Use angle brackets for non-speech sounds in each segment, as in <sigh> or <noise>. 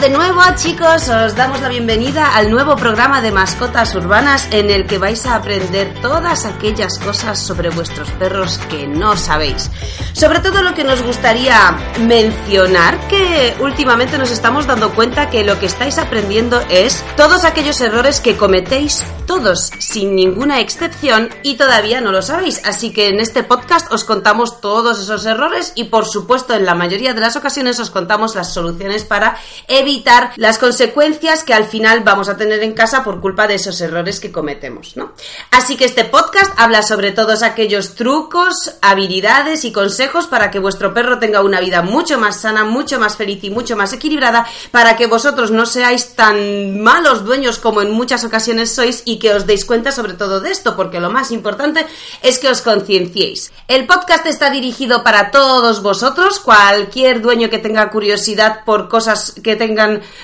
De nuevo chicos, os damos la bienvenida al nuevo programa de mascotas urbanas en el que vais a aprender todas aquellas cosas sobre vuestros perros que no sabéis. Sobre todo lo que nos gustaría mencionar, que últimamente nos estamos dando cuenta que lo que estáis aprendiendo es todos aquellos errores que cometéis todos, sin ninguna excepción, y todavía no lo sabéis. Así que en este podcast os contamos todos esos errores y por supuesto en la mayoría de las ocasiones os contamos las soluciones para evitar las consecuencias que al final vamos a tener en casa por culpa de esos errores que cometemos, ¿no? Así que este podcast habla sobre todos aquellos trucos, habilidades y consejos para que vuestro perro tenga una vida mucho más sana, mucho más feliz y mucho más equilibrada, para que vosotros no seáis tan malos dueños como en muchas ocasiones sois y que os deis cuenta sobre todo de esto, porque lo más importante es que os concienciéis. El podcast está dirigido para todos vosotros, cualquier dueño que tenga curiosidad por cosas que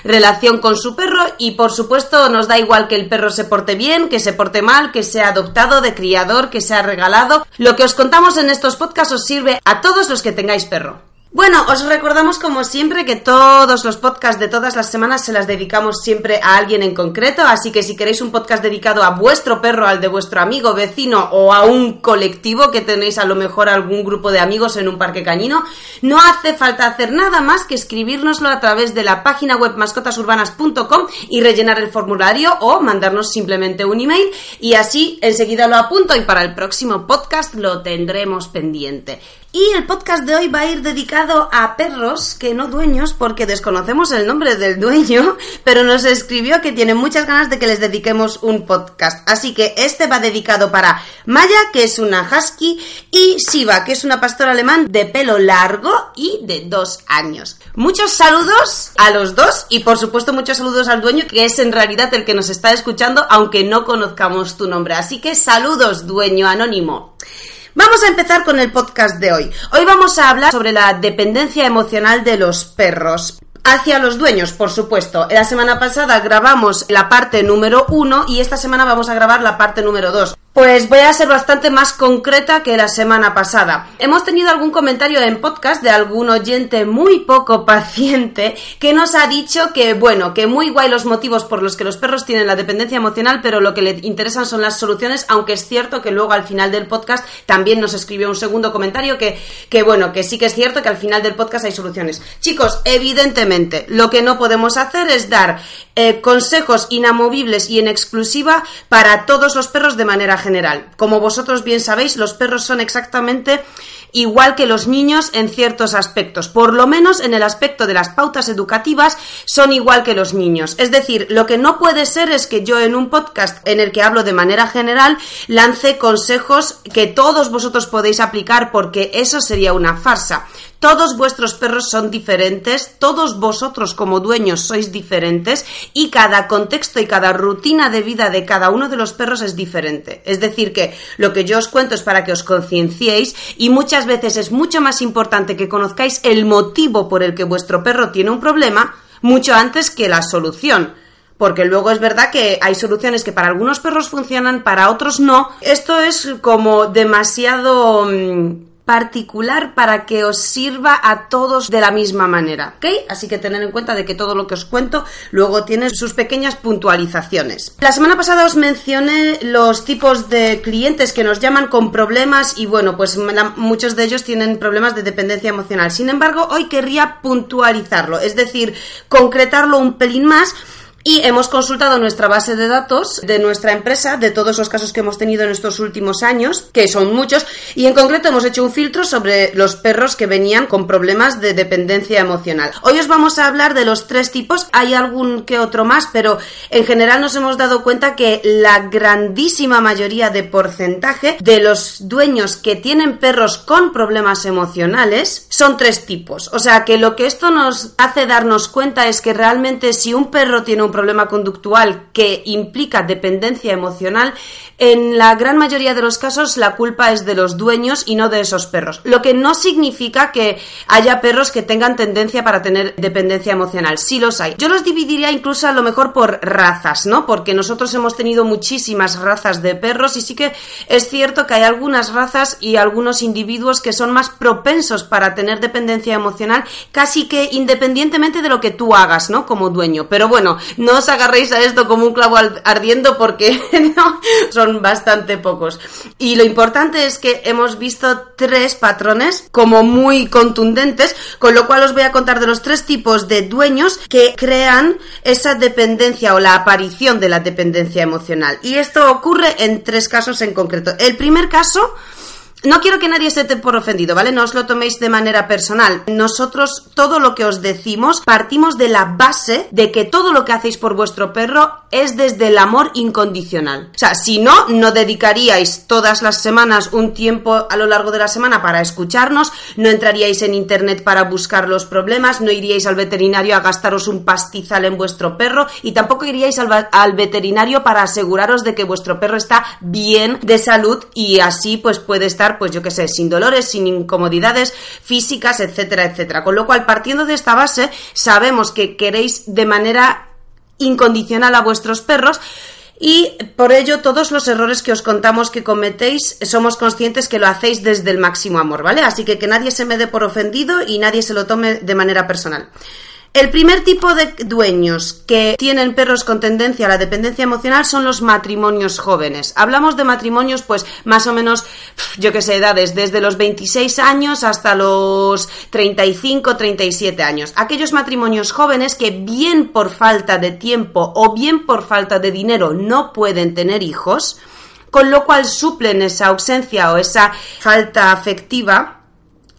relación con su perro y por supuesto nos da igual que el perro se porte bien, que se porte mal, que sea adoptado, de criador, que sea regalado. Lo que os contamos en estos podcasts os sirve a todos los que tengáis perro. Bueno, os recordamos como siempre que todos los podcasts de todas las semanas se las dedicamos siempre a alguien en concreto, así que si queréis un podcast dedicado a vuestro perro, al de vuestro amigo, vecino o a un colectivo que tenéis a lo mejor algún grupo de amigos en un parque cañino, no hace falta hacer nada más que escribírnoslo a través de la página web mascotasurbanas.com y rellenar el formulario o mandarnos simplemente un email y así enseguida lo apunto y para el próximo podcast lo tendremos pendiente. Y el podcast de hoy va a ir dedicado a perros que no dueños, porque desconocemos el nombre del dueño, <laughs> pero nos escribió que tiene muchas ganas de que les dediquemos un podcast. Así que este va dedicado para Maya, que es una husky, y Siva, que es una pastora alemán de pelo largo y de dos años. Muchos saludos a los dos y por supuesto muchos saludos al dueño, que es en realidad el que nos está escuchando, aunque no conozcamos tu nombre. Así que saludos, dueño anónimo. Vamos a empezar con el podcast de hoy. Hoy vamos a hablar sobre la dependencia emocional de los perros. Hacia los dueños, por supuesto. La semana pasada grabamos la parte número uno y esta semana vamos a grabar la parte número dos. Pues voy a ser bastante más concreta que la semana pasada. Hemos tenido algún comentario en podcast de algún oyente muy poco <laughs> paciente que nos ha dicho que, bueno, que muy guay los motivos por los que los perros tienen la dependencia emocional, pero lo que le interesan son las soluciones, aunque es cierto que luego al final del podcast también nos escribió un segundo comentario que, que bueno, que sí que es cierto que al final del podcast hay soluciones. Chicos, evidentemente, lo que no podemos hacer es dar eh, consejos inamovibles y en exclusiva para todos los perros de manera general. Como vosotros bien sabéis, los perros son exactamente igual que los niños en ciertos aspectos. Por lo menos en el aspecto de las pautas educativas son igual que los niños. Es decir, lo que no puede ser es que yo en un podcast en el que hablo de manera general lance consejos que todos vosotros podéis aplicar porque eso sería una farsa. Todos vuestros perros son diferentes, todos vosotros como dueños sois diferentes y cada contexto y cada rutina de vida de cada uno de los perros es diferente. Es decir, que lo que yo os cuento es para que os concienciéis y muchas veces es mucho más importante que conozcáis el motivo por el que vuestro perro tiene un problema mucho antes que la solución. Porque luego es verdad que hay soluciones que para algunos perros funcionan, para otros no. Esto es como demasiado particular para que os sirva a todos de la misma manera, ¿ok? Así que tener en cuenta de que todo lo que os cuento luego tiene sus pequeñas puntualizaciones. La semana pasada os mencioné los tipos de clientes que nos llaman con problemas y bueno, pues muchos de ellos tienen problemas de dependencia emocional. Sin embargo, hoy querría puntualizarlo, es decir, concretarlo un pelín más Y hemos consultado nuestra base de datos de nuestra empresa, de todos los casos que hemos tenido en estos últimos años, que son muchos, y en concreto hemos hecho un filtro sobre los perros que venían con problemas de dependencia emocional. Hoy os vamos a hablar de los tres tipos, hay algún que otro más, pero en general nos hemos dado cuenta que la grandísima mayoría de porcentaje de los dueños que tienen perros con problemas emocionales son tres tipos. O sea que lo que esto nos hace darnos cuenta es que realmente si un perro tiene un problema conductual que implica dependencia emocional, en la gran mayoría de los casos la culpa es de los dueños y no de esos perros. Lo que no significa que haya perros que tengan tendencia para tener dependencia emocional. Sí los hay. Yo los dividiría incluso a lo mejor por razas, ¿no? Porque nosotros hemos tenido muchísimas razas de perros y sí que es cierto que hay algunas razas y algunos individuos que son más propensos para tener dependencia emocional casi que independientemente de lo que tú hagas, ¿no? Como dueño. Pero bueno, no os agarréis a esto como un clavo ardiendo porque <laughs> son bastante pocos. Y lo importante es que hemos visto tres patrones como muy contundentes, con lo cual os voy a contar de los tres tipos de dueños que crean esa dependencia o la aparición de la dependencia emocional. Y esto ocurre en tres casos en concreto. El primer caso no quiero que nadie se te por ofendido, ¿vale? No os lo toméis de manera personal. Nosotros, todo lo que os decimos, partimos de la base de que todo lo que hacéis por vuestro perro es desde el amor incondicional. O sea, si no, no dedicaríais todas las semanas un tiempo a lo largo de la semana para escucharnos, no entraríais en internet para buscar los problemas, no iríais al veterinario a gastaros un pastizal en vuestro perro y tampoco iríais al, al veterinario para aseguraros de que vuestro perro está bien de salud y así pues puede estar pues yo que sé, sin dolores, sin incomodidades físicas, etcétera, etcétera. Con lo cual, partiendo de esta base, sabemos que queréis de manera incondicional a vuestros perros, y por ello todos los errores que os contamos que cometéis somos conscientes que lo hacéis desde el máximo amor, ¿vale? Así que que nadie se me dé por ofendido y nadie se lo tome de manera personal. El primer tipo de dueños que tienen perros con tendencia a la dependencia emocional son los matrimonios jóvenes. Hablamos de matrimonios, pues más o menos, yo que sé, edades desde los 26 años hasta los 35, 37 años. Aquellos matrimonios jóvenes que bien por falta de tiempo o bien por falta de dinero no pueden tener hijos, con lo cual suplen esa ausencia o esa falta afectiva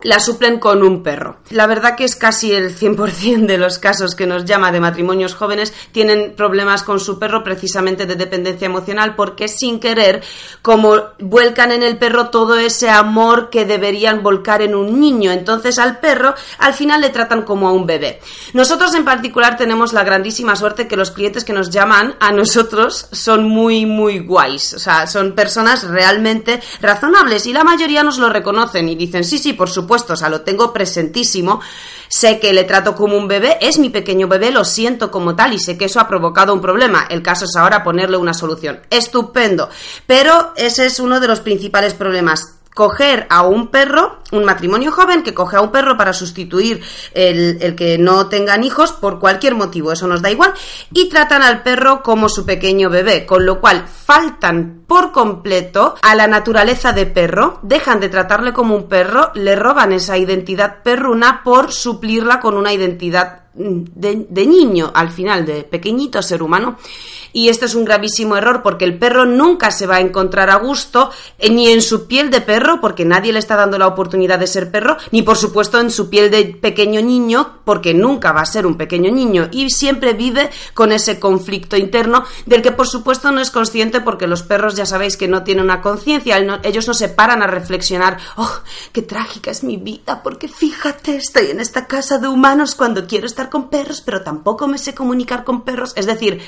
la suplen con un perro. La verdad que es casi el 100% de los casos que nos llama de matrimonios jóvenes tienen problemas con su perro precisamente de dependencia emocional porque sin querer, como vuelcan en el perro todo ese amor que deberían volcar en un niño, entonces al perro al final le tratan como a un bebé. Nosotros en particular tenemos la grandísima suerte que los clientes que nos llaman a nosotros son muy muy guays, o sea, son personas realmente razonables y la mayoría nos lo reconocen y dicen, "Sí, sí, por supuesto, o sea, lo tengo presentísimo, sé que le trato como un bebé, es mi pequeño bebé, lo siento como tal y sé que eso ha provocado un problema. El caso es ahora ponerle una solución. Estupendo. Pero ese es uno de los principales problemas coger a un perro, un matrimonio joven que coge a un perro para sustituir el, el, que no tengan hijos por cualquier motivo, eso nos da igual, y tratan al perro como su pequeño bebé, con lo cual faltan por completo a la naturaleza de perro, dejan de tratarle como un perro, le roban esa identidad perruna por suplirla con una identidad de, niño, al final, de pequeñito ser humano. Y este es un gravísimo error porque el perro nunca se va a encontrar a gusto eh, ni en su piel de perro, porque nadie le está dando la oportunidad de ser perro, ni por supuesto en su piel de pequeño niño, porque nunca va a ser un pequeño niño. Y siempre vive con ese conflicto interno del que por supuesto no es consciente porque los perros ya sabéis que no tienen una conciencia, ellos no se paran a reflexionar, oh, qué trágica es mi vida, porque fíjate, estoy en esta casa de humanos cuando quiero estar con perros, pero tampoco me sé comunicar con perros. Es decir,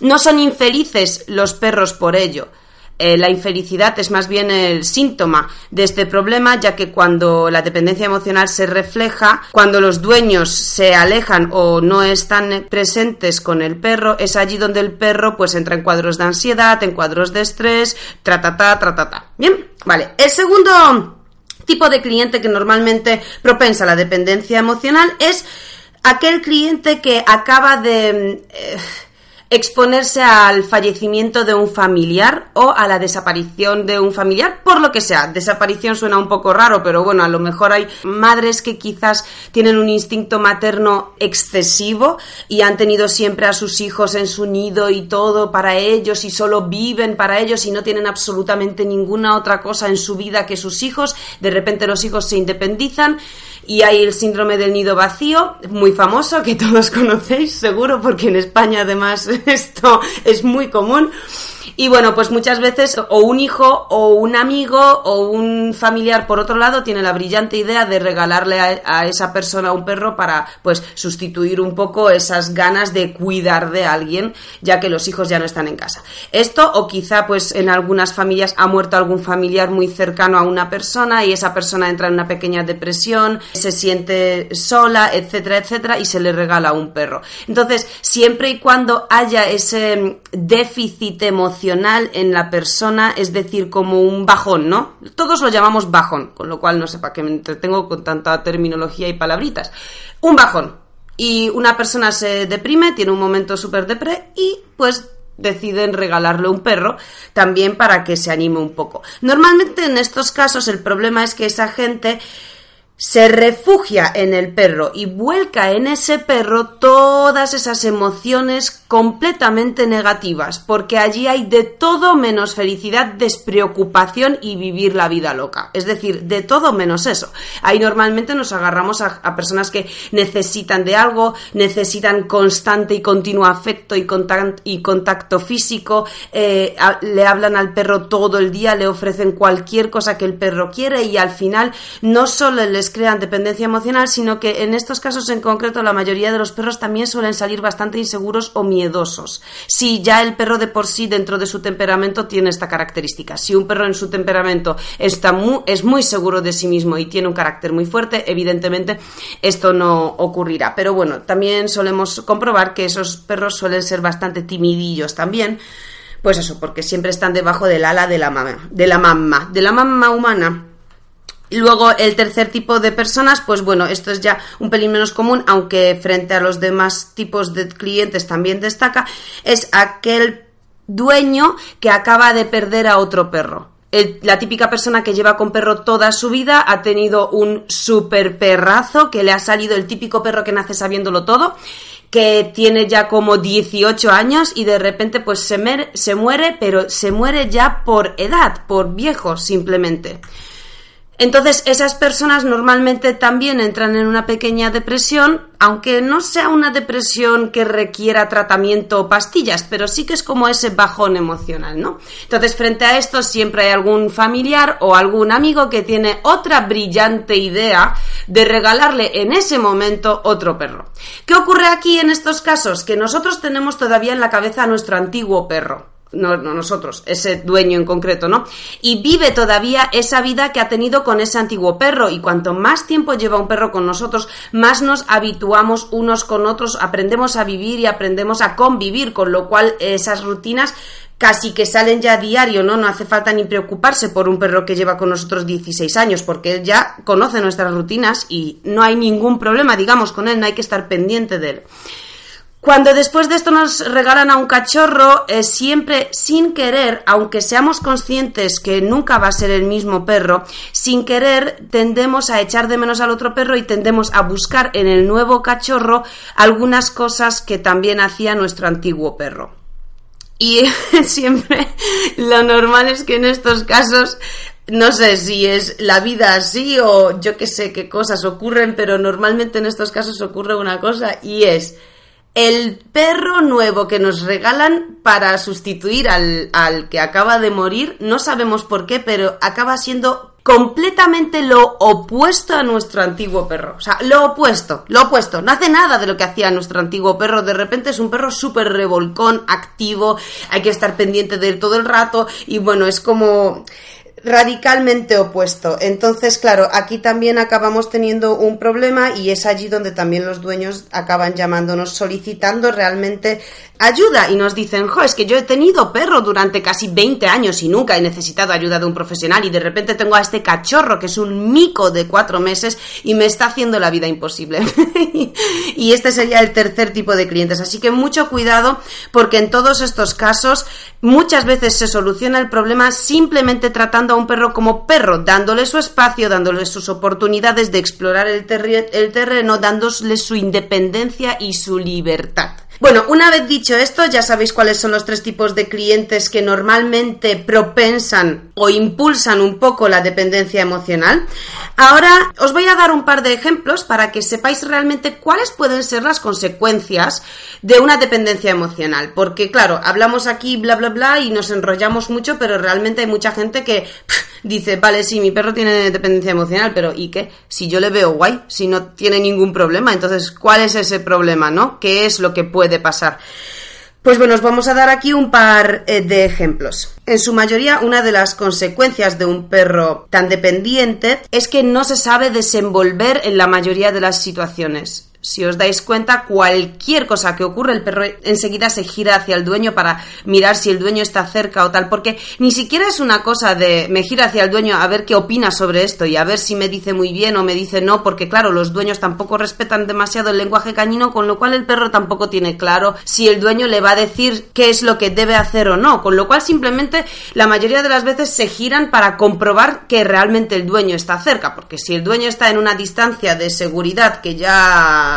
no son infelices los perros por ello. Eh, la infelicidad es más bien el síntoma de este problema, ya que cuando la dependencia emocional se refleja, cuando los dueños se alejan o no están presentes con el perro, es allí donde el perro pues entra en cuadros de ansiedad, en cuadros de estrés, tra ta ta, tra ta ta. Bien, vale. El segundo tipo de cliente que normalmente propensa la dependencia emocional es aquel cliente que acaba de... Eh, exponerse al fallecimiento de un familiar o a la desaparición de un familiar, por lo que sea. Desaparición suena un poco raro, pero bueno, a lo mejor hay madres que quizás tienen un instinto materno excesivo y han tenido siempre a sus hijos en su nido y todo para ellos y solo viven para ellos y no tienen absolutamente ninguna otra cosa en su vida que sus hijos. De repente los hijos se independizan y hay el síndrome del nido vacío, muy famoso, que todos <laughs> conocéis seguro, porque en España además <laughs> esto es muy común. Y bueno, pues muchas veces o un hijo o un amigo o un familiar por otro lado tiene la brillante idea de regalarle a, esa persona un perro para pues sustituir un poco esas ganas de cuidar de alguien ya que los hijos ya no están en casa. Esto o quizá pues en algunas familias ha muerto algún familiar muy cercano a una persona y esa persona entra en una pequeña depresión, se siente sola, etcétera, etcétera y se le regala un perro. Entonces, siempre y cuando haya ese déficit emocional en la persona, es decir, como un bajón, ¿no? Todos lo llamamos bajón, con lo cual no sé para qué me entretengo con tanta terminología y palabritas. Un bajón. Y una persona se deprime, tiene un momento súper depre y pues deciden regalarle un perro también para que se anime un poco. Normalmente en estos casos el problema es que esa gente se refugia en el perro y vuelca en ese perro todas esas emociones completamente negativas, porque allí hay de todo menos felicidad, despreocupación y vivir la vida loca. Es decir, de todo menos eso. Ahí normalmente nos agarramos a, personas que necesitan de algo, necesitan constante y continuo afecto y, contacto, físico, eh, le hablan al perro todo el día, le ofrecen cualquier cosa que el perro quiere y al final no solo crean dependencia emocional, sino que en estos casos en concreto la mayoría de los perros también suelen salir bastante inseguros o miedosos. Si ya el perro de por sí dentro de su temperamento tiene esta característica. Si un perro en su temperamento está es muy seguro de sí mismo y tiene un carácter muy fuerte, evidentemente esto no ocurrirá. Pero bueno, también solemos comprobar que esos perros suelen ser bastante timidillos también. Pues eso, porque siempre están debajo del ala de la mamá, de la mamá, de la mamá humana Luego, el tercer tipo de personas, pues bueno, esto es ya un pelín menos común, aunque frente a los demás tipos de clientes también destaca, es aquel dueño que acaba de perder a otro perro. la típica persona que lleva con perro toda su vida ha tenido un super perrazo que le ha salido el típico perro que nace sabiéndolo todo que tiene ya como 18 años y de repente pues se, se muere, pero se muere ya por edad, por viejo simplemente. Entonces, esas personas normalmente también entran en una pequeña depresión, aunque no sea una depresión que requiera tratamiento o pastillas, pero sí que es como ese bajón emocional, ¿no? Entonces, frente a esto, siempre hay algún familiar o algún amigo que tiene otra brillante idea de regalarle en ese momento otro perro. ¿Qué ocurre aquí en estos casos? Que nosotros tenemos todavía en la cabeza a nuestro antiguo perro no, nosotros, ese dueño en concreto, ¿no? Y vive todavía esa vida que ha tenido con ese antiguo perro y cuanto más tiempo lleva un perro con nosotros, más nos habituamos unos con otros, aprendemos a vivir y aprendemos a convivir, con lo cual esas rutinas casi que salen ya a diario, ¿no? No hace falta ni preocuparse por un perro que lleva con nosotros 16 años, porque él ya conoce nuestras rutinas y no hay ningún problema, digamos, con él, no hay que estar pendiente de él. Cuando después de esto nos regalan a un cachorro, eh, siempre sin querer, aunque seamos conscientes que nunca va a ser el mismo perro, sin querer tendemos a echar de menos al otro perro y tendemos a buscar en el nuevo cachorro algunas cosas que también hacía nuestro antiguo perro. Y <laughs> siempre lo normal es que en estos casos no sé si es la vida así o yo que sé qué cosas ocurren, pero normalmente en estos casos ocurre una cosa y es el perro nuevo que nos regalan para sustituir al, al, que acaba de morir, no sabemos por qué, pero acaba siendo completamente lo opuesto a nuestro antiguo perro. O sea, lo opuesto, lo opuesto. No hace nada de lo que hacía nuestro antiguo perro. De repente es un perro súper revolcón, activo, hay que estar pendiente de él todo el rato y bueno, es como radicalmente opuesto. Entonces, claro, aquí también acabamos teniendo un problema y es allí donde también los dueños acaban llamándonos solicitando realmente ayuda y nos dicen, jo, es que yo he tenido perro durante casi 20 años y nunca he necesitado ayuda de un profesional y de repente tengo a este cachorro que es un mico de cuatro meses y me está haciendo la vida imposible. <laughs> y este sería el tercer tipo de clientes. Así que mucho cuidado porque en todos estos casos muchas veces se soluciona el problema simplemente tratando a un perro como perro, dándole su espacio, dándole sus oportunidades de explorar el, el terreno, dándole su independencia y su libertad. Bueno, una vez dicho esto, ya sabéis cuáles son los tres tipos de clientes que normalmente propensan o impulsan un poco la dependencia emocional. Ahora os voy a dar un par de ejemplos para que sepáis realmente cuáles pueden ser las consecuencias de una dependencia emocional. Porque claro, hablamos aquí bla bla bla y nos enrollamos mucho, pero realmente hay mucha gente que <laughs> dice, vale, sí, mi perro tiene dependencia emocional, pero ¿y qué? Si yo le veo guay, si no tiene ningún problema, entonces, ¿cuál es ese problema, no? ¿Qué es lo que puede pasar? Pues bueno, os vamos a dar aquí un par eh, de ejemplos. En su mayoría, una de las consecuencias de un perro tan dependiente es que no se sabe desenvolver en la mayoría de las situaciones si os dais cuenta, cualquier cosa que ocurre, el perro enseguida se gira hacia el dueño para mirar si el dueño está cerca o tal, porque ni siquiera es una cosa de me gira hacia el dueño a ver qué opina sobre esto y a ver si me dice muy bien o me dice no, porque claro, los dueños tampoco respetan demasiado el lenguaje cañino, con lo cual el perro tampoco tiene claro si el dueño le va a decir qué es lo que debe hacer o no, con lo cual simplemente la mayoría de las veces se giran para comprobar que realmente el dueño está cerca, porque si el dueño está en una distancia de seguridad que ya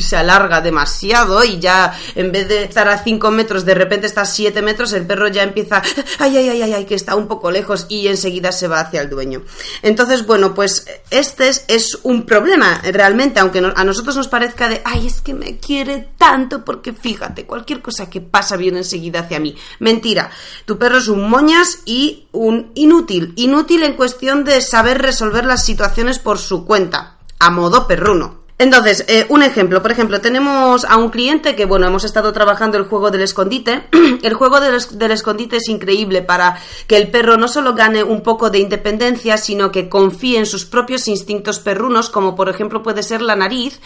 se alarga demasiado y ya en vez de estar a 5 metros, de repente está a 7 metros, el perro ya empieza, ay, ay, ay, ay, que está un poco lejos y enseguida se va hacia el dueño. Entonces, bueno, pues este es, un problema realmente, aunque a nosotros nos parezca de, ay, es que me quiere tanto porque fíjate, cualquier cosa que pasa viene enseguida hacia mí. Mentira, tu perro es un moñas y un inútil, inútil en cuestión de saber resolver las situaciones por su cuenta, a modo perruno. Entonces, eh, un ejemplo, por ejemplo, tenemos a un cliente que, bueno, hemos estado trabajando el juego del escondite. <clears throat> el juego del, del, escondite es increíble para que el perro no solo gane un poco de independencia, sino que confíe en sus propios instintos perrunos, como por ejemplo puede ser la nariz,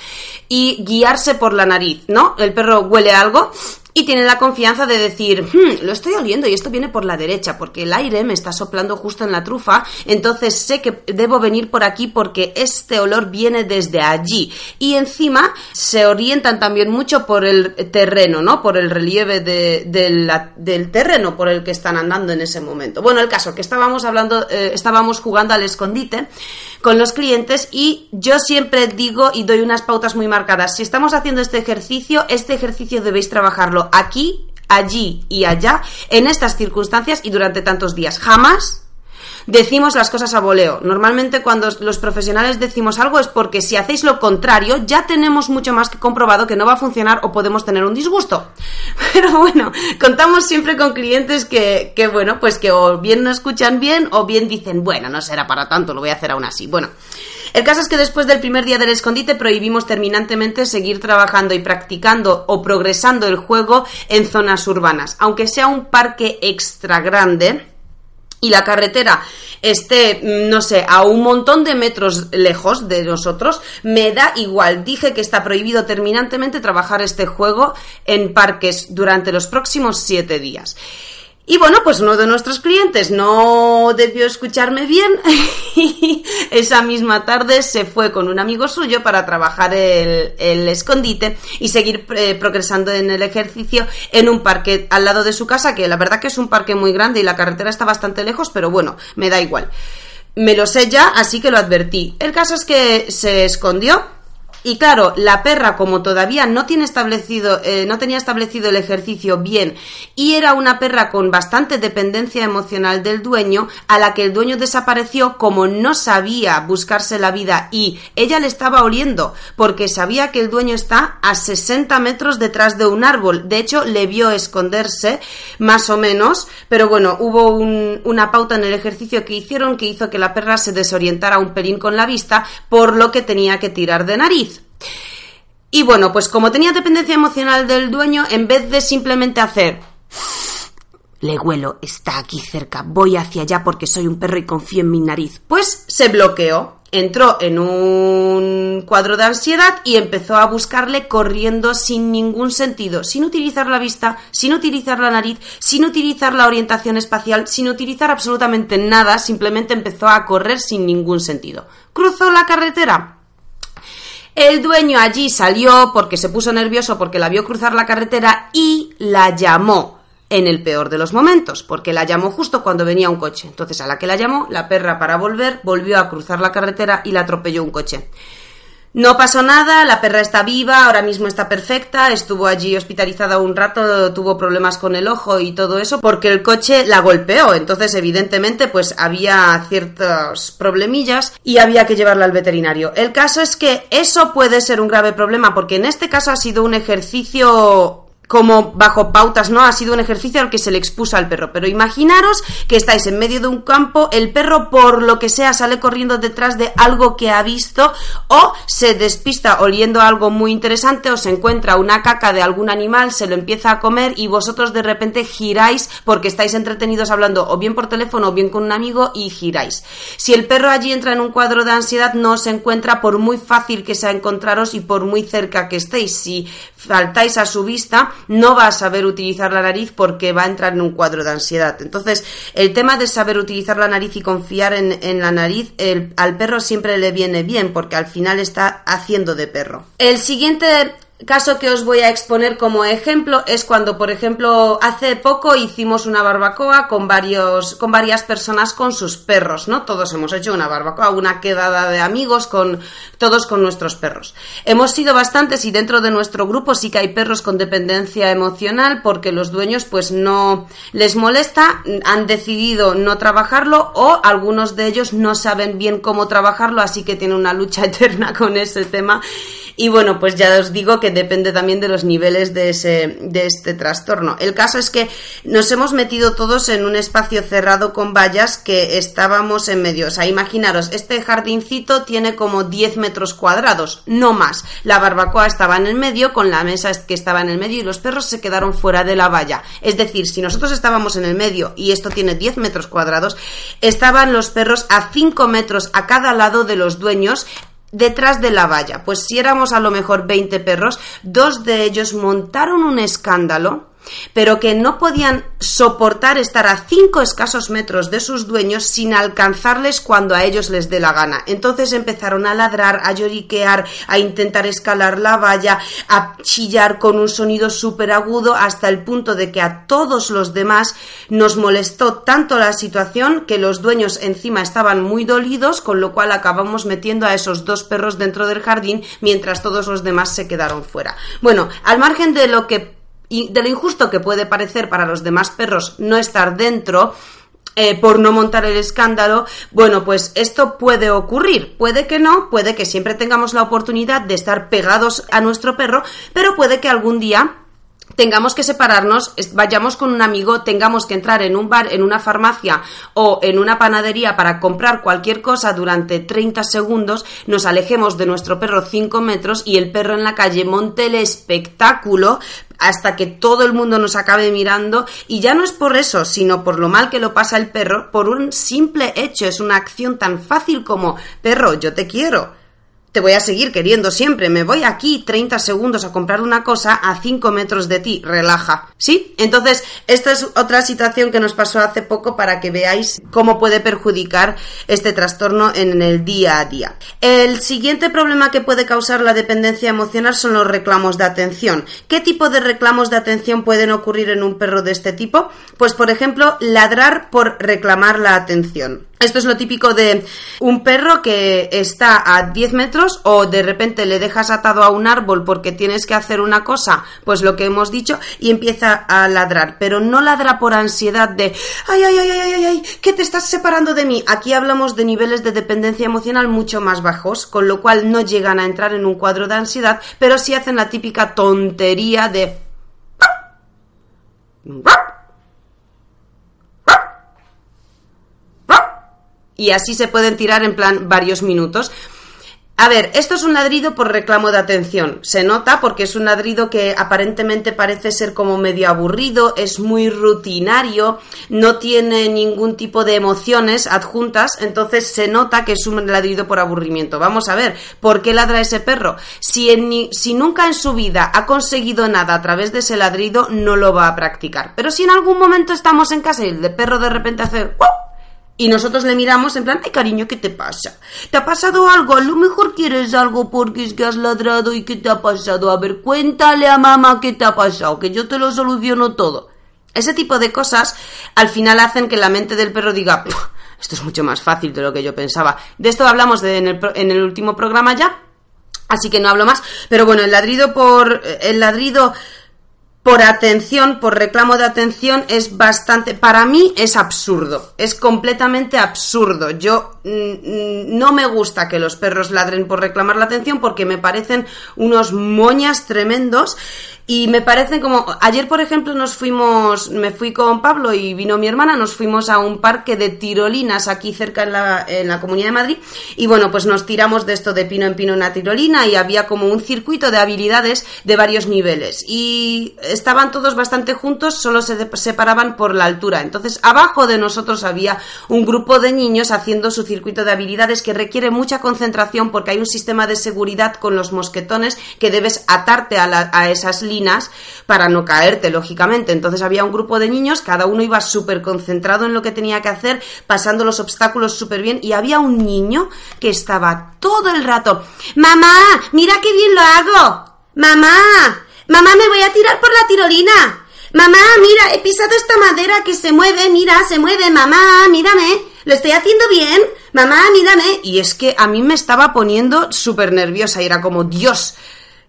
y guiarse por la nariz, ¿no? El perro huele algo y tiene la confianza de decir, hmm, lo estoy oliendo y esto viene por la derecha, porque el aire me está soplando justo en la trufa, entonces sé que debo venir por aquí porque este olor viene desde allí. Y encima se orientan también mucho por el terreno, ¿no? Por el relieve del terreno por el que están andando en ese momento. Bueno, el caso que estábamos hablando, eh, estábamos jugando al escondite con los clientes y yo siempre digo y doy unas pautas muy marcadas. Si estamos haciendo este ejercicio, este ejercicio debéis trabajarlo aquí, allí y allá, en estas circunstancias y durante tantos días. Jamás decimos las cosas a voleo. Normalmente cuando los profesionales decimos algo es porque si hacéis lo contrario ya tenemos mucho más que comprobado que no va a funcionar o podemos tener un disgusto. <laughs> Pero bueno, contamos siempre con clientes que, que bueno, pues que o bien no escuchan bien o bien dicen, bueno, no será para tanto, lo voy a hacer aún así. Bueno. El caso es que después del primer día del escondite prohibimos terminantemente seguir trabajando y practicando o progresando el juego en zonas urbanas, aunque sea un parque extra grande y la carretera esté, mm, no sé, a un montón de metros lejos de nosotros, me da igual. Dije que está prohibido terminantemente trabajar este juego en parques durante los próximos siete días. Y bueno, pues uno de nuestros clientes no debió escucharme bien <laughs> y esa misma tarde se fue con un amigo suyo para trabajar el, escondite y seguir eh, progresando en el ejercicio en un parque al lado de su casa, que la verdad que es un parque muy grande y la carretera está bastante lejos, pero bueno, me da igual. Me lo sé ya, así que lo advertí. El caso es que se escondió y claro, la perra, como todavía no tiene establecido, eh, no tenía establecido el ejercicio bien y era una perra con bastante dependencia emocional del dueño, a la que el dueño desapareció como no sabía buscarse la vida y ella le estaba oliendo porque sabía que el dueño está a 60 metros detrás de un árbol. De hecho, le vio esconderse, más o menos, pero bueno, hubo una pauta en el ejercicio que hicieron que hizo que la perra se desorientara un pelín con la vista, por lo que tenía que tirar de nariz. Y bueno, pues como tenía dependencia emocional del dueño, en vez de simplemente hacer Le huelo, está aquí cerca, voy hacia allá porque soy un perro y confío en mi nariz. Pues se bloqueó, entró en un cuadro de ansiedad y empezó a buscarle corriendo sin ningún sentido, sin utilizar la vista, sin utilizar la nariz, sin utilizar la orientación espacial, sin utilizar absolutamente nada, simplemente empezó a correr sin ningún sentido. Cruzó la carretera, el dueño allí salió porque se puso nervioso porque la vio cruzar la carretera y la llamó en el peor de los momentos, porque la llamó justo cuando venía un coche. Entonces, a la que la llamó, la perra para volver volvió a cruzar la carretera y la atropelló un coche. No pasó nada, la perra está viva, ahora mismo está perfecta, estuvo allí hospitalizada un rato, tuvo problemas con el ojo y todo eso porque el coche la golpeó, entonces evidentemente pues había ciertos problemillas y había que llevarla al veterinario. El caso es que eso puede ser un grave problema porque en este caso ha sido un ejercicio como bajo pautas, ¿no? Ha sido un ejercicio al que se le expuso al perro. Pero imaginaros que estáis en medio de un campo, el perro por lo que sea sale corriendo detrás de algo que ha visto o se despista oliendo algo muy interesante o se encuentra una caca de algún animal, se lo empieza a comer y vosotros de repente giráis porque estáis entretenidos hablando o bien por teléfono o bien con un amigo y giráis. Si el perro allí entra en un cuadro de ansiedad no se encuentra por muy fácil que sea encontraros y por muy cerca que estéis. Si faltáis a su vista, no va a saber utilizar la nariz porque va a entrar en un cuadro de ansiedad. Entonces, el tema de saber utilizar la nariz y confiar en, la nariz, al perro siempre le viene bien porque al final está haciendo de perro. El siguiente caso que os voy a exponer como ejemplo es cuando, por ejemplo, hace poco hicimos una barbacoa con varios, con varias personas con sus perros, ¿no? Todos hemos hecho una barbacoa, una quedada de amigos con todos con nuestros perros. Hemos sido bastantes y dentro de nuestro grupo sí que hay perros con dependencia emocional porque los dueños pues no les molesta, han decidido no trabajarlo o algunos de ellos no saben bien cómo trabajarlo, así que tienen una lucha <laughs> eterna con ese tema y bueno, pues ya os digo que depende también de los niveles de, ese, de este trastorno. El caso es que nos hemos metido todos en un espacio cerrado con vallas que estábamos en medio. O sea, imaginaros, este jardincito tiene como 10 metros cuadrados, no más. La barbacoa estaba en el medio, con la mesa que estaba en el medio y los perros se quedaron fuera de la valla. Es decir, si nosotros estábamos en el medio y esto tiene 10 metros cuadrados, estaban los perros a 5 metros a cada lado de los dueños detrás de la valla. Pues si éramos a lo mejor 20 perros, dos de ellos montaron un escándalo pero que no podían soportar estar a cinco escasos metros de sus dueños sin alcanzarles cuando a ellos les dé la gana. Entonces empezaron a ladrar, a lloriquear, a intentar escalar la valla, a chillar con un sonido súper agudo hasta el punto de que a todos los demás nos molestó tanto la situación que los dueños encima estaban muy dolidos, con lo cual acabamos metiendo a esos dos perros dentro del jardín mientras todos los demás se quedaron fuera. Bueno, al margen de lo que y de lo injusto que puede parecer para los demás perros no estar dentro, eh, por no montar el escándalo, bueno, pues esto puede ocurrir. Puede que no, puede que siempre tengamos la oportunidad de estar pegados a nuestro perro, pero puede que algún día tengamos que separarnos, vayamos con un amigo, tengamos que entrar en un bar, en una farmacia o en una panadería para comprar cualquier cosa durante 30 segundos, nos alejemos de nuestro perro 5 metros y el perro en la calle monte el espectáculo hasta que todo el mundo nos acabe mirando. Y ya no es por eso, sino por lo mal que lo pasa el perro, por un simple hecho, es una acción tan fácil como perro, yo te quiero te voy a seguir queriendo siempre. Me voy aquí 30 segundos a comprar una cosa a 5 metros de ti. Relaja. ¿Sí? Entonces, esta es otra situación que nos pasó hace poco para que veáis cómo puede perjudicar este trastorno en el día a día. El siguiente problema que puede causar la dependencia emocional son los reclamos de atención. ¿Qué tipo de reclamos de atención pueden ocurrir en un perro de este tipo? Pues, por ejemplo, ladrar por reclamar la atención. Esto es lo típico de un perro que está a 10 metros o de repente le dejas atado a un árbol porque tienes que hacer una cosa, pues lo que hemos dicho, y empieza a ladrar, pero no ladra por ansiedad de ay, ay, ay, ay, ay, ay, que te estás separando de mí. Aquí hablamos de niveles de dependencia emocional mucho más bajos, con lo cual no llegan a entrar en un cuadro de ansiedad, pero sí hacen la típica tontería de y así se pueden tirar en plan varios minutos. A ver, esto es un ladrido por reclamo de atención. Se nota porque es un ladrido que aparentemente parece ser como medio aburrido, es muy rutinario, no tiene ningún tipo de emociones adjuntas, entonces se nota que es un ladrido por aburrimiento. Vamos a ver, ¿por qué ladra ese perro? Si, si nunca en su vida ha conseguido nada a través de ese ladrido, no lo va a practicar. Pero si en algún momento estamos en casa y el perro de repente hace... Y nosotros le miramos en plan, ay cariño, ¿qué te pasa? ¿Te ha pasado algo? A lo mejor quieres algo porque es que has ladrado y ¿qué te ha pasado? A ver, cuéntale a mamá qué te ha pasado, que yo te lo soluciono todo. Ese tipo de cosas al final hacen que la mente del perro diga, esto es mucho más fácil de lo que yo pensaba. De esto hablamos en, el, en el último programa ya, así que no hablo más. Pero bueno, el ladrido por... El ladrido por atención, por reclamo de atención, es bastante, para mí es absurdo, es completamente absurdo. Yo mm, mm, no me gusta que los perros ladren por reclamar la atención porque me parecen unos moñas tremendos y me parecen como ayer por ejemplo nos fuimos me fui con Pablo y vino mi hermana nos fuimos a un parque de tirolinas aquí cerca en la, en la comunidad de Madrid y bueno pues nos tiramos de esto de pino en pino una tirolina y había como un circuito de habilidades de varios niveles y estaban todos bastante juntos solo se separaban por la altura entonces abajo de nosotros había un grupo de niños haciendo su circuito de habilidades que requiere mucha concentración porque hay un sistema de seguridad con los mosquetones que debes atarte a, a esas para no caerte, lógicamente. Entonces había un grupo de niños, cada uno iba súper concentrado en lo que tenía que hacer, pasando los obstáculos súper bien, y había un niño que estaba todo el rato, mamá, mira qué bien lo hago, mamá, mamá, me voy a tirar por la tirolina. Mamá, mira, he pisado esta madera que se mueve, mira, se mueve, mamá, mírame, lo estoy haciendo bien, mamá, mírame. Y es que a mí me estaba poniendo súper nerviosa y era como, Dios,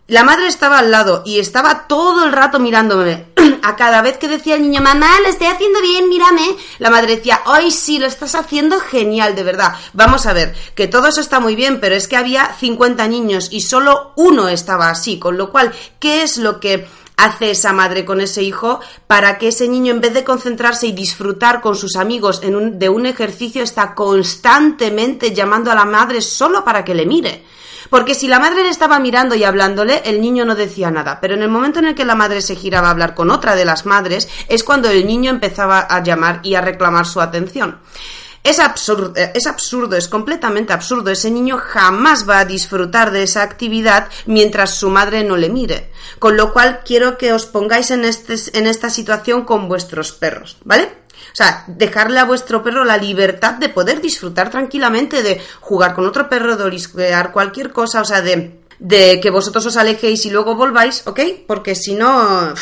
la madre estaba al lado y estaba todo el rato mirándome. <clears throat> A cada vez que decía el niño, mamá, lo estoy haciendo bien, mírame, la madre decía, ay, sí, lo estás haciendo genial, de verdad. Vamos a ver, que todo eso está muy bien, pero es que había 50 niños y solo uno estaba así, con lo cual, ¿qué es lo que hace esa madre con ese hijo para que ese niño en vez de concentrarse y disfrutar con sus amigos en un, de un ejercicio está constantemente llamando a la madre solo para que le mire? Porque si la madre le estaba mirando y hablándole, el niño no decía nada. Pero en el momento en el que la madre se giraba a hablar con otra de las madres, es cuando el niño empezaba a llamar y a reclamar su atención. Es absurdo, eh, es absurdo, es completamente absurdo. Ese niño jamás va a disfrutar de esa actividad mientras su madre no le mire. Con lo cual quiero que os pongáis en, este, en esta situación con vuestros perros, ¿vale? O sea, dejarle a vuestro perro la libertad de poder disfrutar tranquilamente de jugar con otro perro, de olisquear cualquier cosa, o sea, de, de que vosotros os alejéis y luego volváis, ¿ok? Porque si no,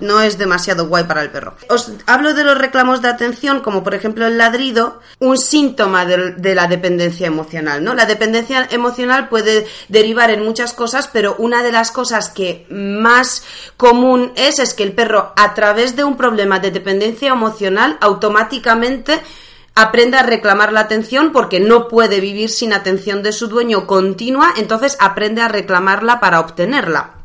no es demasiado guay para el perro. Os hablo de los reclamos de atención, como por ejemplo el ladrido, un síntoma de, la dependencia emocional, ¿no? La dependencia emocional puede derivar en muchas cosas, pero una de las cosas que más común es es que el perro, a través de un problema de dependencia emocional, automáticamente aprende a reclamar la atención porque no puede vivir sin atención de su dueño continua, entonces aprende a reclamarla para obtenerla.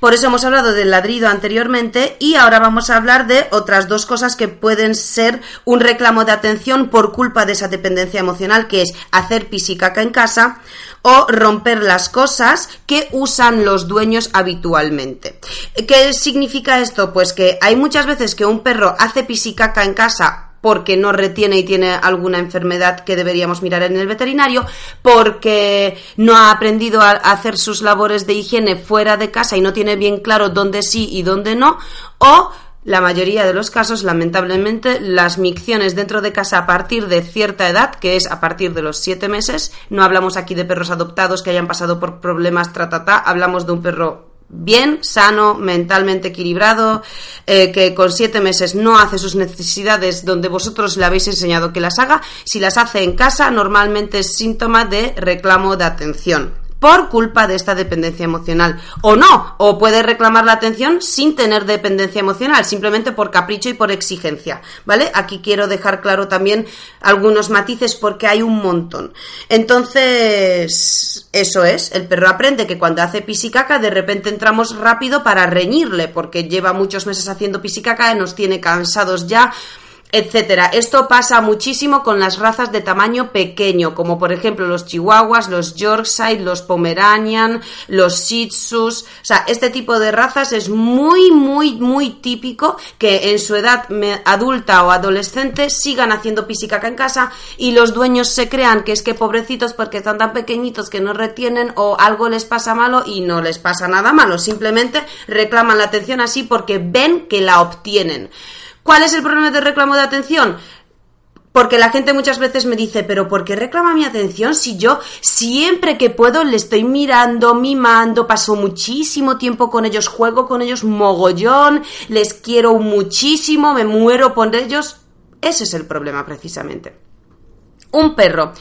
Por eso hemos hablado del ladrido anteriormente y ahora vamos a hablar de otras dos cosas que pueden ser un reclamo de atención por culpa de esa dependencia emocional, que es hacer pisicaca en casa o romper las cosas que usan los dueños habitualmente. ¿Qué significa esto? Pues que hay muchas veces que un perro hace pisicaca en casa porque no retiene y tiene alguna enfermedad que deberíamos mirar en el veterinario, porque no ha aprendido a hacer sus labores de higiene fuera de casa y no tiene bien claro dónde sí y dónde no, o la mayoría de los casos, lamentablemente, las micciones dentro de casa a partir de cierta edad, que es a partir de los siete meses, no hablamos aquí de perros adoptados que hayan pasado por problemas tratata, hablamos de un perro bien, sano, mentalmente equilibrado, eh, que con siete meses no hace sus necesidades donde vosotros le habéis enseñado que las haga, si las hace en casa normalmente es síntoma de reclamo de atención por culpa de esta dependencia emocional. O no, o puede reclamar la atención sin tener dependencia emocional, simplemente por capricho y por exigencia. ¿Vale? Aquí quiero dejar claro también algunos matices porque hay un montón. Entonces, eso es, el perro aprende que cuando hace pisicaca de repente entramos rápido para reñirle porque lleva muchos meses haciendo pisicaca y nos tiene cansados ya etcétera. Esto pasa muchísimo con las razas de tamaño pequeño, como por ejemplo los chihuahuas, los Yorkshire, los Pomeranian, los Shih. O sea, este tipo de razas es muy, muy, muy típico que en su edad adulta o adolescente sigan haciendo pisicaca en casa y los dueños se crean que es que pobrecitos porque están tan pequeñitos que no retienen o algo les pasa malo y no les pasa nada malo. Simplemente reclaman la atención así porque ven que la obtienen. ¿Cuál es el problema del reclamo de atención? Porque la gente muchas veces me dice, pero ¿por qué reclama mi atención si yo siempre que puedo le estoy mirando, mimando, paso muchísimo tiempo con ellos, juego con ellos mogollón, les quiero muchísimo, me muero por ellos? Ese es el problema precisamente. Un perro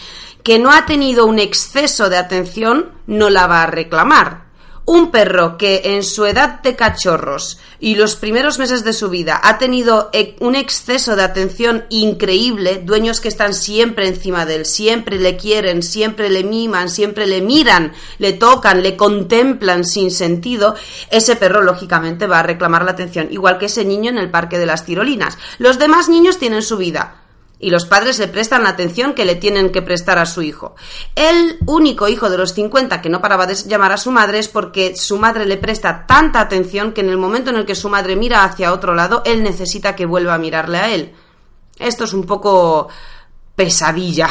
que no ha tenido un exceso de atención no la va a reclamar un perro que en su edad de cachorros y los primeros meses de su vida ha tenido un exceso de atención increíble, dueños que están siempre encima de él, siempre le quieren, siempre le miman, siempre le miran, le tocan, le contemplan sin sentido, ese perro lógicamente va a reclamar la atención, igual que ese niño en el parque de las tirolinas. Los demás niños tienen su vida y los padres le prestan la atención que le tienen que prestar a su hijo. El único hijo de los 50 que no paraba de llamar a su madre es porque su madre le presta tanta atención que en el momento en el que su madre mira hacia otro lado, él necesita que vuelva a mirarle a él. Esto es un poco pesadilla.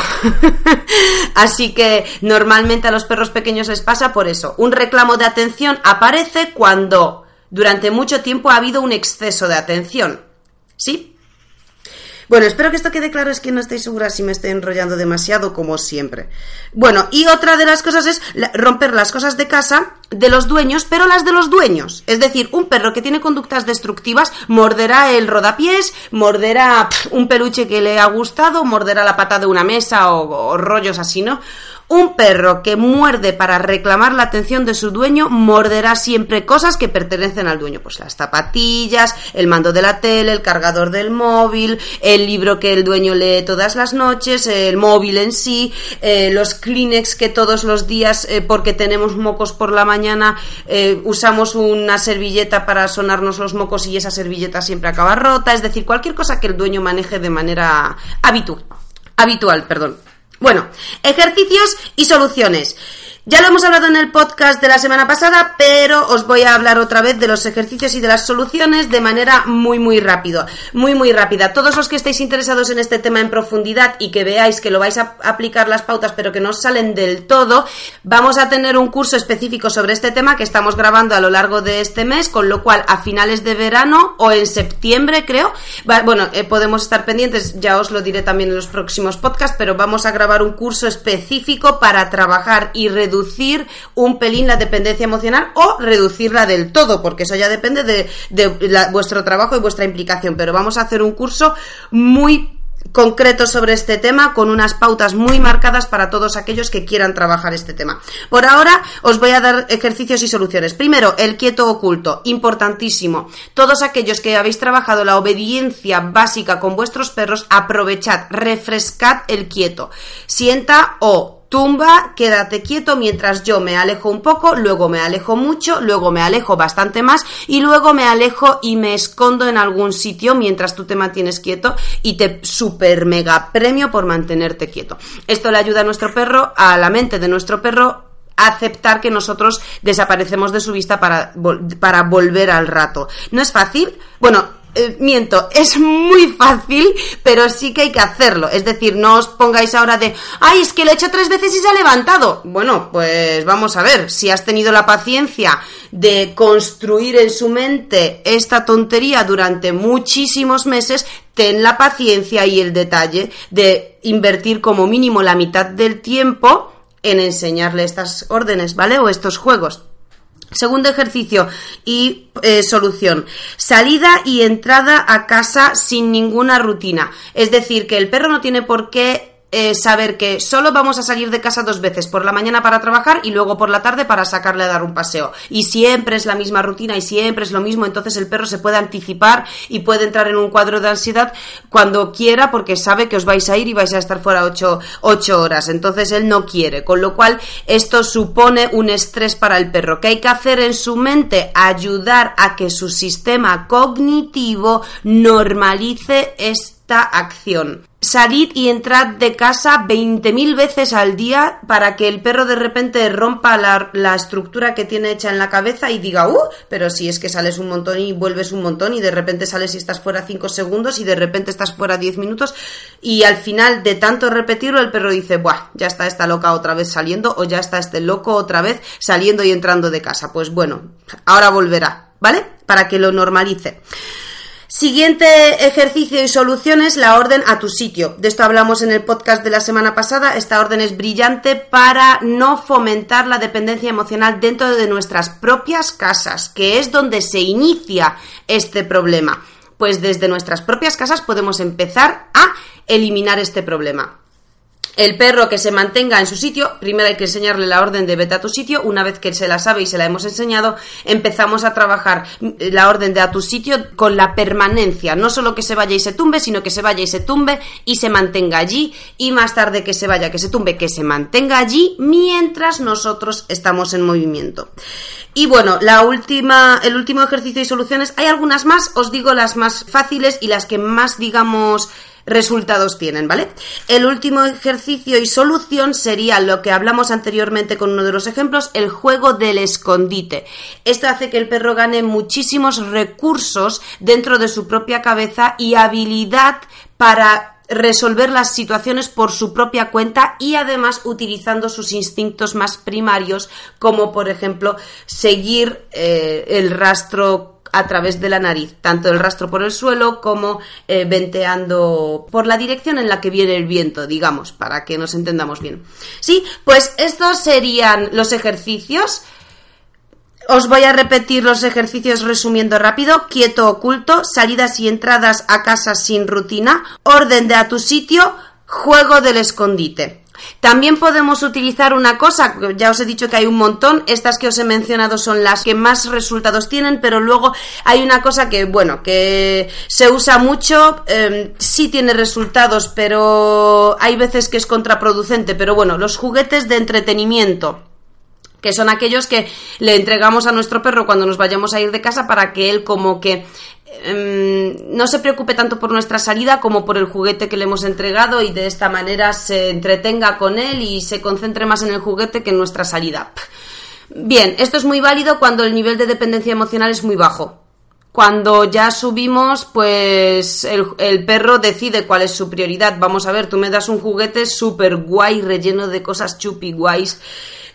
<laughs> Así que normalmente a los perros pequeños les pasa por eso. Un reclamo de atención aparece cuando durante mucho tiempo ha habido un exceso de atención. ¿Sí? Bueno, espero que esto quede claro, es que no estoy segura si me estoy enrollando demasiado, como siempre. Bueno, y otra de las cosas es romper las cosas de casa de los dueños, pero las de los dueños. Es decir, un perro que tiene conductas destructivas morderá el rodapiés, morderá un peluche que le ha gustado, morderá la pata de una mesa o, o rollos así, ¿no? Un perro que muerde para reclamar la atención de su dueño morderá siempre cosas que pertenecen al dueño, pues las zapatillas, el mando de la tele, el cargador del móvil, el libro que el dueño lee todas las noches, el móvil en sí, eh, los Kleenex que todos los días, eh, porque tenemos mocos por la mañana, eh, usamos una servilleta para sonarnos los mocos y esa servilleta siempre acaba rota, es decir, cualquier cosa que el dueño maneje de manera habitual. Habitual, perdón. Bueno, ejercicios y soluciones. Ya lo hemos hablado en el podcast de la semana pasada, pero os voy a hablar otra vez de los ejercicios y de las soluciones de manera muy muy rápido, muy muy rápida. Todos los que estéis interesados en este tema en profundidad y que veáis que lo vais a aplicar las pautas pero que no salen del todo, vamos a tener un curso específico sobre este tema que estamos grabando a lo largo de este mes, con lo cual a finales de verano o en septiembre creo, bueno, eh, podemos estar pendientes, ya os lo diré también en los próximos podcasts, pero vamos a grabar un curso específico para trabajar y reducir reducir un pelín la dependencia emocional o reducirla del todo, porque eso ya depende de, vuestro trabajo y vuestra implicación. Pero vamos a hacer un curso muy concreto sobre este tema con unas pautas muy marcadas para todos aquellos que quieran trabajar este tema. Por ahora os voy a dar ejercicios y soluciones. Primero, el quieto oculto, importantísimo. Todos aquellos que habéis trabajado la obediencia básica con vuestros perros, aprovechad, refrescad el quieto. Sienta o tumba, quédate quieto mientras yo me alejo un poco, luego me alejo mucho, luego me alejo bastante más y luego me alejo y me escondo en algún sitio mientras tú te mantienes quieto y te super mega premio por mantenerte quieto. Esto le ayuda a nuestro perro, a la mente de nuestro perro aceptar que nosotros desaparecemos de su vista para, para volver al rato. ¿No es fácil? Bueno, eh, miento, es muy fácil, pero sí que hay que hacerlo. Es decir, no os pongáis ahora de, ay, es que lo he hecho tres veces y se ha levantado. Bueno, pues vamos a ver, si has tenido la paciencia de construir en su mente esta tontería durante muchísimos meses, ten la paciencia y el detalle de invertir como mínimo la mitad del tiempo en enseñarle estas órdenes, ¿vale? O estos juegos. Segundo ejercicio y eh, solución. Salida y entrada a casa sin ninguna rutina. Es decir, que el perro no tiene por qué eh, saber que solo vamos a salir de casa dos veces, por la mañana para trabajar y luego por la tarde para sacarle a dar un paseo. Y siempre es la misma rutina y siempre es lo mismo, entonces el perro se puede anticipar y puede entrar en un cuadro de ansiedad cuando quiera porque sabe que os vais a ir y vais a estar fuera ocho, ocho horas. Entonces él no quiere, con lo cual esto supone un estrés para el perro. ¿Qué hay que hacer en su mente? Ayudar a que su sistema cognitivo normalice este esta acción. Salid y entrad de casa 20.000 veces al día para que el perro de repente rompa la, la, estructura que tiene hecha en la cabeza y diga, ¡uh! Pero si es que sales un montón y vuelves un montón y de repente sales y estás fuera 5 segundos y de repente estás fuera 10 minutos y al final de tanto repetirlo el perro dice, ¡buah! Ya está esta loca otra vez saliendo o ya está este loco otra vez saliendo y entrando de casa. Pues bueno, ahora volverá, ¿vale? Para que lo normalice. Siguiente ejercicio y soluciones, la orden a tu sitio. De esto hablamos en el podcast de la semana pasada. Esta orden es brillante para no fomentar la dependencia emocional dentro de nuestras propias casas, que es donde se inicia este problema. Pues desde nuestras propias casas podemos empezar a eliminar este problema el perro que se mantenga en su sitio, primero hay que enseñarle la orden de vete a tu sitio, una vez que se la sabe y se la hemos enseñado, empezamos a trabajar la orden de a tu sitio con la permanencia, no solo que se vaya y se tumbe, sino que se vaya y se tumbe y se mantenga allí. Y más tarde que se vaya, que se tumbe, que se mantenga allí mientras nosotros estamos en movimiento. Y bueno, la última, el último ejercicio y soluciones, hay algunas más, os digo las más fáciles y las que más, digamos, resultados tienen, ¿vale? El último ejercicio y solución sería lo que hablamos anteriormente con uno de los ejemplos, el juego del escondite. Esto hace que el perro gane muchísimos recursos dentro de su propia cabeza y habilidad para resolver las situaciones por su propia cuenta y además utilizando sus instintos más primarios como por ejemplo seguir eh, el rastro a través de la nariz, tanto el rastro por el suelo como eh, venteando por la dirección en la que viene el viento, digamos, para que nos entendamos bien. Sí, pues estos serían los ejercicios. Os voy a repetir los ejercicios resumiendo rápido. Quieto oculto, salidas y entradas a casa sin rutina, orden de a tu sitio, juego del escondite. También podemos utilizar una cosa, ya os he dicho que hay un montón, estas que os he mencionado son las que más resultados tienen, pero luego hay una cosa que, bueno, que se usa mucho, eh, sí tiene resultados, pero hay veces que es contraproducente, pero bueno, los juguetes de entretenimiento que son aquellos que le entregamos a nuestro perro cuando nos vayamos a ir de casa para que él como que Em, no se preocupe tanto por nuestra salida como por el juguete que le hemos entregado y de esta manera se entretenga con él y se concentre más en el juguete que en nuestra salida. Bien, esto es muy válido cuando el nivel de dependencia emocional es muy bajo. Cuando ya subimos, pues el, el perro decide cuál es su prioridad. Vamos a ver, tú me das un juguete súper guay, relleno de cosas chupi guays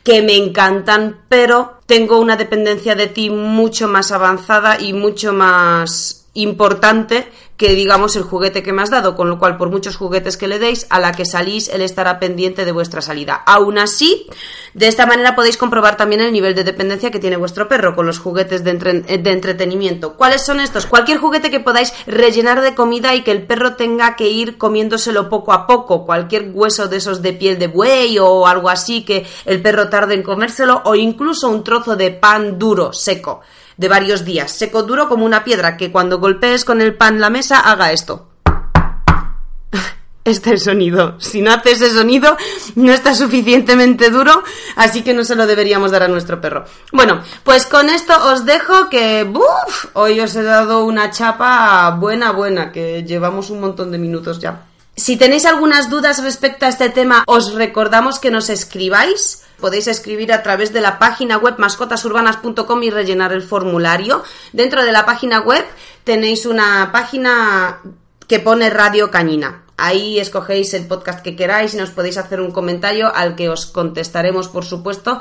que me encantan, pero tengo una dependencia de ti mucho más avanzada y mucho más importante que digamos el juguete que me has dado, con lo cual por muchos juguetes que le deis, a la que salís, él estará pendiente de vuestra salida. Aún así, de esta manera podéis comprobar también el nivel de dependencia que tiene vuestro perro con los juguetes de, de entretenimiento. ¿Cuáles son estos? Cualquier juguete que podáis rellenar de comida y que el perro tenga que ir comiéndoselo poco a poco, cualquier hueso de esos de piel de buey o algo así que el perro tarde en comérselo, o incluso un trozo de pan duro, seco de varios días, seco duro como una piedra, que cuando golpees con el pan la mesa haga esto. <laughs> Este sonido. Si no hace ese sonido, no está suficientemente duro, así que no se lo deberíamos dar a nuestro perro. Bueno, pues con esto os dejo que, ¡buf! Hoy os he dado una chapa buena, buena, que llevamos un montón de minutos ya. Si tenéis algunas dudas respecto a este tema, os recordamos que nos escribáis podéis escribir a través de la página web mascotasurbanas.com y rellenar el formulario. Dentro de la página web tenéis una página que pone Radio Cañina. Ahí escogéis el podcast que queráis y nos podéis hacer un comentario al que os contestaremos, por supuesto,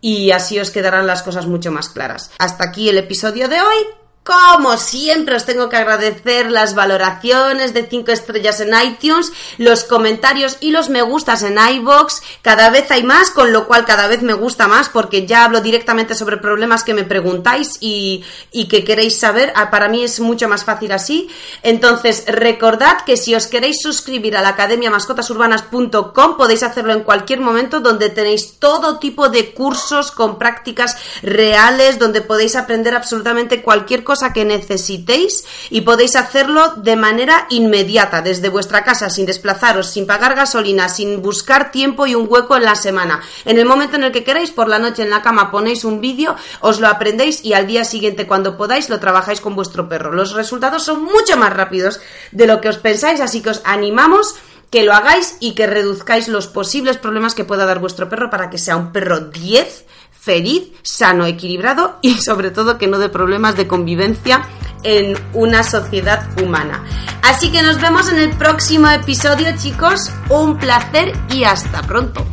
y así os quedarán las cosas mucho más claras. Hasta aquí el episodio de hoy. Como siempre os tengo que agradecer las valoraciones de 5 estrellas en iTunes, los comentarios y los me gustas en iBox. Cada vez hay más, con lo cual cada vez me gusta más porque ya hablo directamente sobre problemas que me preguntáis y, y que queréis saber. Ah, para mí es mucho más fácil así. Entonces, recordad que si os queréis suscribir a la Academia Mascotasurbanas.com podéis hacerlo en cualquier momento donde tenéis todo tipo de cursos con prácticas reales, donde podéis aprender absolutamente cualquier cosa que necesitéis y podéis hacerlo de manera inmediata, desde vuestra casa, sin desplazaros, sin pagar gasolina, sin buscar tiempo y un hueco en la semana. En el momento en el que queráis, por la noche en la cama ponéis un vídeo, os lo aprendéis y al día siguiente, cuando podáis, lo trabajáis con vuestro perro. Los resultados son mucho más rápidos de lo que os pensáis, así que os animamos que lo hagáis y que reduzcáis los posibles problemas que pueda dar vuestro perro para que sea un perro 10 feliz, sano, equilibrado y sobre todo que no dé problemas de convivencia en una sociedad humana. Así que nos vemos en el próximo episodio chicos, un placer y hasta pronto.